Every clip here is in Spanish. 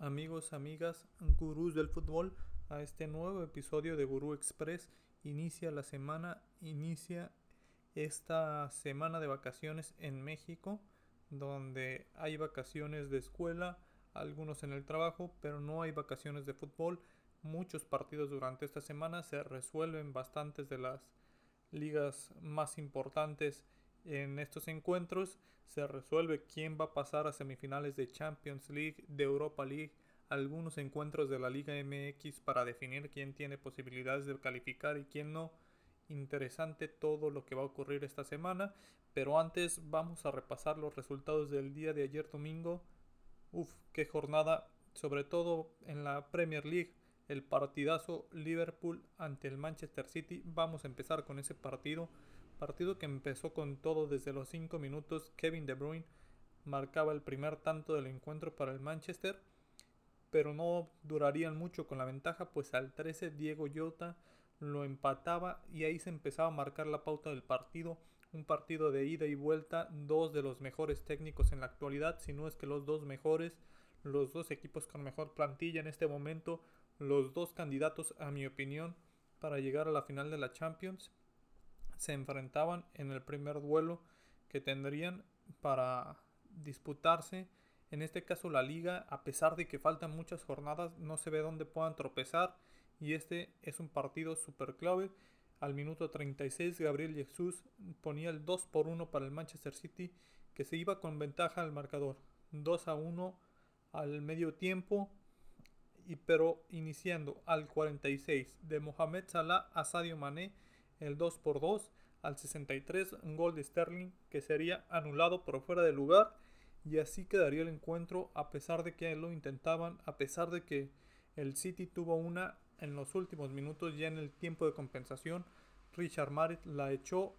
Amigos, amigas, gurús del fútbol a este nuevo episodio de Gurú Express. Inicia la semana, inicia esta semana de vacaciones en México, donde hay vacaciones de escuela, algunos en el trabajo, pero no hay vacaciones de fútbol. Muchos partidos durante esta semana se resuelven bastantes de las ligas más importantes en estos encuentros se resuelve quién va a pasar a semifinales de Champions League, de Europa League, algunos encuentros de la Liga MX para definir quién tiene posibilidades de calificar y quién no. Interesante todo lo que va a ocurrir esta semana, pero antes vamos a repasar los resultados del día de ayer domingo. Uf, qué jornada, sobre todo en la Premier League, el partidazo Liverpool ante el Manchester City. Vamos a empezar con ese partido Partido que empezó con todo desde los 5 minutos. Kevin De Bruyne marcaba el primer tanto del encuentro para el Manchester, pero no durarían mucho con la ventaja, pues al 13 Diego Jota lo empataba y ahí se empezaba a marcar la pauta del partido. Un partido de ida y vuelta, dos de los mejores técnicos en la actualidad, si no es que los dos mejores, los dos equipos con mejor plantilla en este momento, los dos candidatos a mi opinión para llegar a la final de la Champions se enfrentaban en el primer duelo que tendrían para disputarse. En este caso la liga, a pesar de que faltan muchas jornadas, no se ve dónde puedan tropezar. Y este es un partido súper clave. Al minuto 36 Gabriel Jesús ponía el 2 por 1 para el Manchester City que se iba con ventaja al marcador. 2 a 1 al medio tiempo. Y pero iniciando al 46 de Mohamed Salah a Sadio Mané el 2 por 2 al 63, un gol de Sterling que sería anulado por fuera de lugar. Y así quedaría el encuentro a pesar de que lo intentaban, a pesar de que el City tuvo una en los últimos minutos ya en el tiempo de compensación, Richard Mares la echó,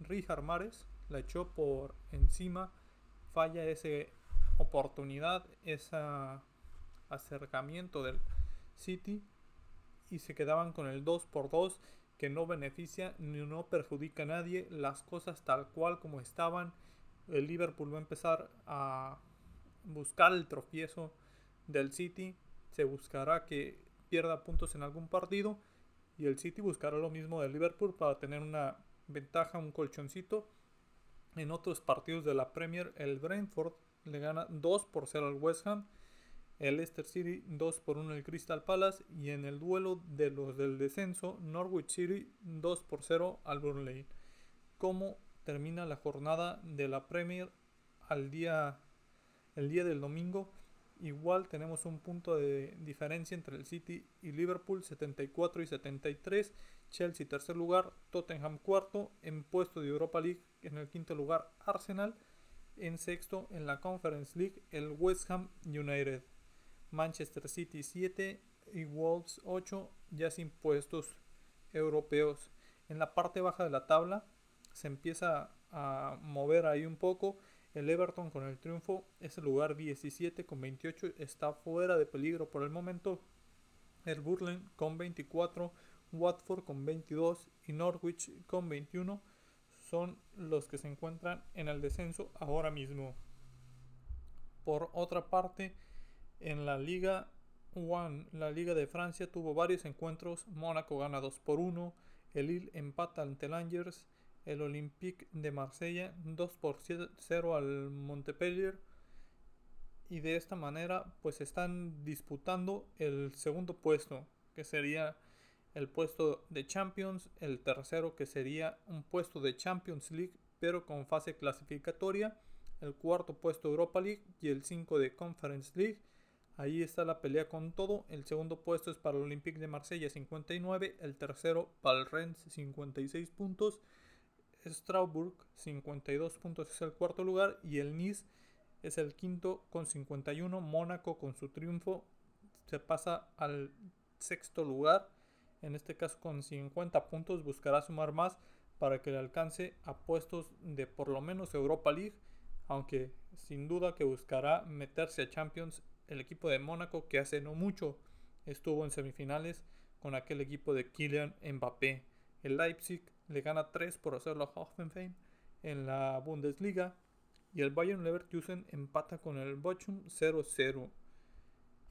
Richard Mares la echó por encima, falla esa oportunidad, ese acercamiento del City y se quedaban con el 2 por 2 que no beneficia ni no perjudica a nadie, las cosas tal cual como estaban. El Liverpool va a empezar a buscar el tropiezo del City, se buscará que pierda puntos en algún partido y el City buscará lo mismo del Liverpool para tener una ventaja, un colchoncito. En otros partidos de la Premier, el Brentford le gana 2 por 0 al West Ham el Leicester City 2 por 1 el Crystal Palace y en el duelo de los del descenso Norwich City 2 por 0 al Burnley. ¿Cómo termina la jornada de la Premier al día el día del domingo? Igual tenemos un punto de diferencia entre el City y Liverpool 74 y 73, Chelsea tercer lugar, Tottenham cuarto, en puesto de Europa League en el quinto lugar Arsenal, en sexto en la Conference League el West Ham United. Manchester City 7 y Wolves 8 ya sin puestos europeos. En la parte baja de la tabla se empieza a mover ahí un poco. El Everton con el triunfo es el lugar 17 con 28, está fuera de peligro por el momento. El Burlen con 24, Watford con 22 y Norwich con 21 son los que se encuentran en el descenso ahora mismo. Por otra parte, en la Liga One, la Liga de Francia tuvo varios encuentros. Mónaco gana 2 por 1. El Lille empata ante el Angers. El Olympique de Marsella 2 por 0 al Montpellier. Y de esta manera pues están disputando el segundo puesto, que sería el puesto de Champions, el tercero que sería un puesto de Champions League, pero con fase clasificatoria, el cuarto puesto Europa League y el 5 de Conference League. Ahí está la pelea con todo. El segundo puesto es para el Olympique de Marsella 59. El tercero para el Rennes 56 puntos. Strasbourg 52 puntos es el cuarto lugar. Y el Nice es el quinto con 51. Mónaco con su triunfo se pasa al sexto lugar. En este caso con 50 puntos buscará sumar más para que le alcance a puestos de por lo menos Europa League. Aunque sin duda que buscará meterse a Champions el equipo de Mónaco que hace no mucho estuvo en semifinales con aquel equipo de Kylian Mbappé. El Leipzig le gana 3 por hacerlo a Hoffenheim en la Bundesliga y el Bayern Leverkusen empata con el Bochum 0-0.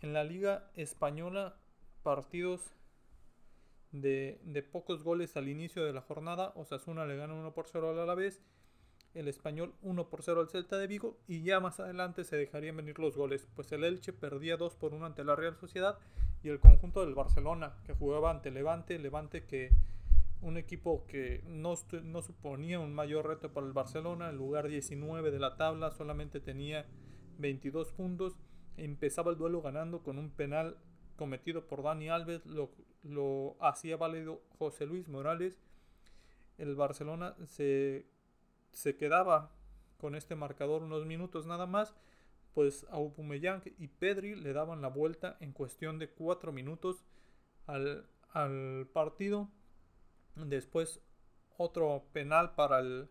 En la Liga Española, partidos de, de, pocos goles al inicio de la jornada. Osasuna le gana 1 por 0 al Alavés. El Español 1 por 0 al Celta de Vigo. Y ya más adelante se dejarían venir los goles. Pues el Elche perdía 2 por 1 ante la Real Sociedad. Y el conjunto del Barcelona que jugaba ante Levante. Levante que un equipo que no, no suponía un mayor reto para el Barcelona. En lugar 19 de la tabla solamente tenía 22 puntos. Empezaba el duelo ganando con un penal cometido por Dani Alves. Lo, lo hacía válido José Luis Morales. El Barcelona se, se quedaba con este marcador unos minutos nada más. Pues Aubameyang y Pedri le daban la vuelta en cuestión de 4 minutos al, al partido. Después otro penal para el,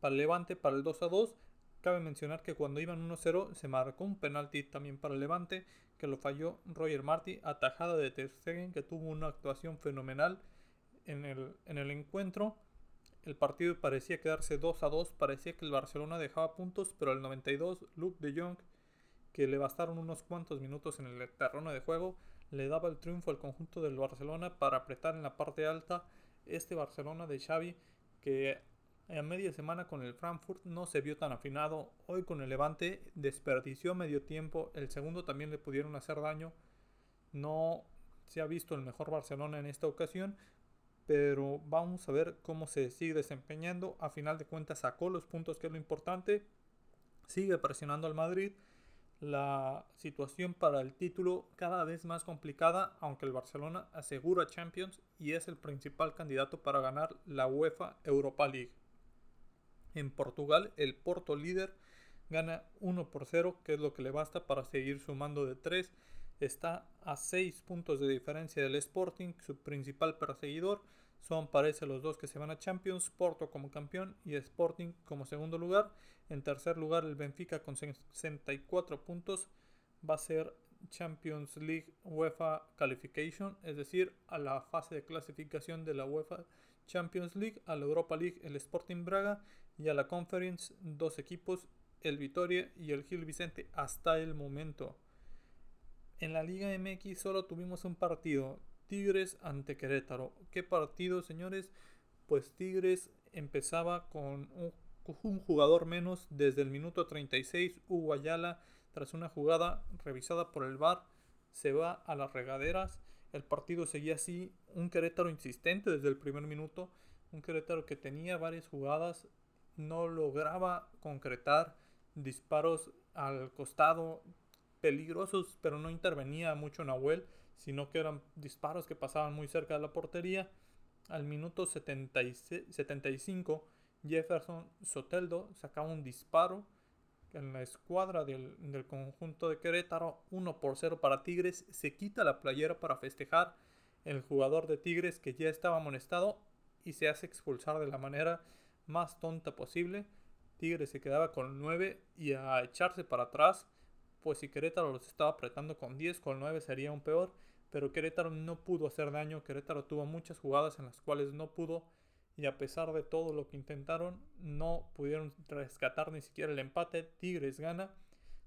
para el Levante, para el 2 a 2. Cabe mencionar que cuando iban 1-0 se marcó un penalti también para el Levante que lo falló Roger Marty, atajada de Ter Stegen que tuvo una actuación fenomenal en el, en el encuentro. El partido parecía quedarse 2 a 2, parecía que el Barcelona dejaba puntos, pero al 92 Luke de Jong, que le bastaron unos cuantos minutos en el terreno de juego, le daba el triunfo al conjunto del Barcelona para apretar en la parte alta este Barcelona de Xavi que a media semana con el Frankfurt no se vio tan afinado. Hoy con el Levante desperdició medio tiempo. El segundo también le pudieron hacer daño. No se ha visto el mejor Barcelona en esta ocasión. Pero vamos a ver cómo se sigue desempeñando. A final de cuentas sacó los puntos que es lo importante. Sigue presionando al Madrid. La situación para el título cada vez más complicada, aunque el Barcelona asegura Champions y es el principal candidato para ganar la UEFA Europa League. En Portugal, el Porto líder gana 1 por 0, que es lo que le basta para seguir sumando de 3. Está a 6 puntos de diferencia del Sporting, su principal perseguidor. Son, parece, los dos que se van a Champions, Porto como campeón y Sporting como segundo lugar. En tercer lugar, el Benfica con 64 puntos va a ser Champions League UEFA Qualification, es decir, a la fase de clasificación de la UEFA Champions League, a la Europa League el Sporting Braga y a la Conference dos equipos, el Vitoria y el Gil Vicente hasta el momento. En la Liga MX solo tuvimos un partido, Tigres ante Querétaro. ¿Qué partido, señores? Pues Tigres empezaba con un, jugador menos desde el minuto 36. Hugo Ayala, tras una jugada revisada por el VAR, se va a las regaderas. El partido seguía así, un Querétaro insistente desde el primer minuto, un Querétaro que tenía varias jugadas no lograba concretar disparos al costado peligrosos, pero no intervenía mucho Nahuel, sino que eran disparos que pasaban muy cerca de la portería. Al minuto 75, Jefferson Soteldo sacaba un disparo en la escuadra del, conjunto de Querétaro, 1 por 0 para Tigres, se quita la playera para festejar el jugador de Tigres que ya estaba amonestado y se hace expulsar de la manera más tonta posible. Tigre se quedaba con 9 y a echarse para atrás, pues si Querétaro los estaba apretando con 10, con 9 sería un peor, pero Querétaro no pudo hacer daño, Querétaro tuvo muchas jugadas en las cuales no pudo y a pesar de todo lo que intentaron, no pudieron rescatar ni siquiera el empate, Tigres gana.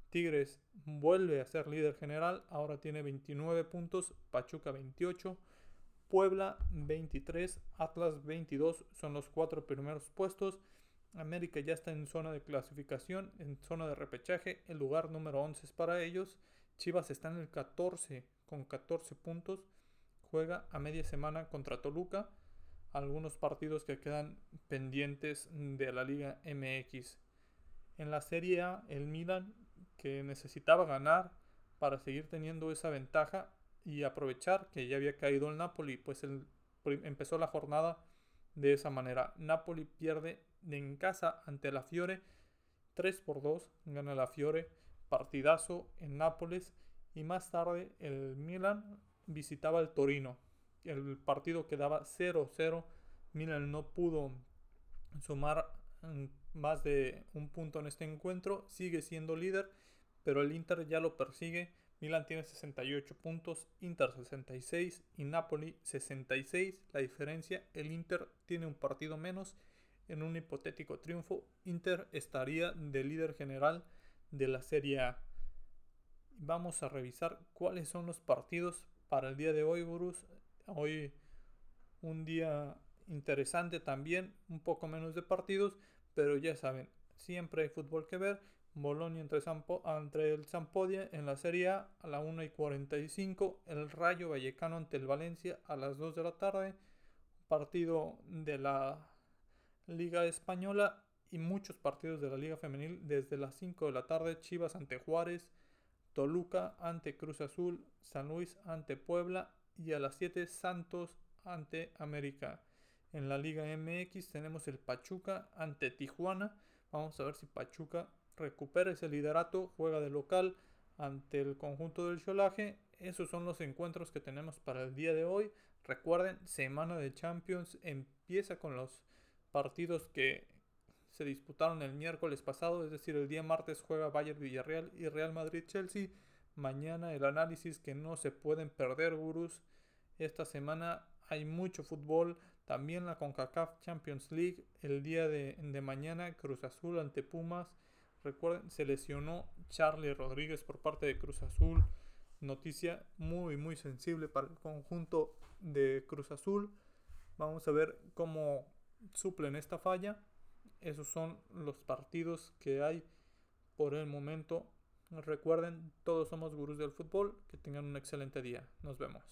Tigres vuelve a ser líder general, ahora tiene 29 puntos, Pachuca 28, Puebla 23, Atlas 22 son los cuatro primeros puestos. América ya está en zona de clasificación, en zona de repechaje. El lugar número 11 es para ellos. Chivas está en el 14 con 14 puntos. Juega a media semana contra Toluca. Algunos partidos que quedan pendientes de la Liga MX. En la Serie A, el Milan, que necesitaba ganar para seguir teniendo esa ventaja, y aprovechar que ya había caído el Napoli, pues empezó la jornada de esa manera. Napoli pierde en casa ante la Fiore 3 por 2, gana la Fiore, partidazo en Nápoles y más tarde el Milan visitaba el Torino. El partido quedaba 0-0, Milan no pudo sumar mm, más de un punto en este encuentro, sigue siendo líder, pero el Inter ya lo persigue Milan tiene 68 puntos, Inter 66 y Napoli 66. La diferencia, el Inter tiene un partido menos. En un hipotético triunfo, Inter estaría de líder general de la Serie A. Vamos a revisar cuáles son los partidos para el día de hoy, gurús. Hoy un día interesante también, un poco menos de partidos, pero ya saben, siempre hay fútbol que ver. Bolonia entre, el Zampodia en la Serie A a la 1 y 45. El Rayo Vallecano ante el Valencia a las 2 de la tarde. Partido de la Liga Española y muchos partidos de la Liga Femenil desde las 5 de la tarde. Chivas ante Juárez. Toluca ante Cruz Azul, San Luis ante Puebla y a las 7 Santos ante América. En la Liga MX tenemos el Pachuca ante Tijuana. Vamos a ver si Pachuca recupera ese liderato, juega de local ante el conjunto del Cholaje. Esos son los encuentros que tenemos para el día de hoy. Recuerden, semana de Champions empieza con los partidos que se disputaron el miércoles pasado, es decir, el día martes juega Bayern Villarreal y Real Madrid Chelsea. Mañana el análisis que no se pueden perder, gurús. Esta semana hay mucho fútbol. También la CONCACAF Champions League. El día de, de mañana Cruz Azul ante Pumas. Recuerden, se lesionó Charlie Rodríguez por parte de Cruz Azul. Noticia muy, muy sensible para el conjunto de Cruz Azul. Vamos a ver cómo suplen esta falla. Esos son los partidos que hay por el momento. Recuerden, todos somos gurús del fútbol. Que tengan un excelente día. Nos vemos.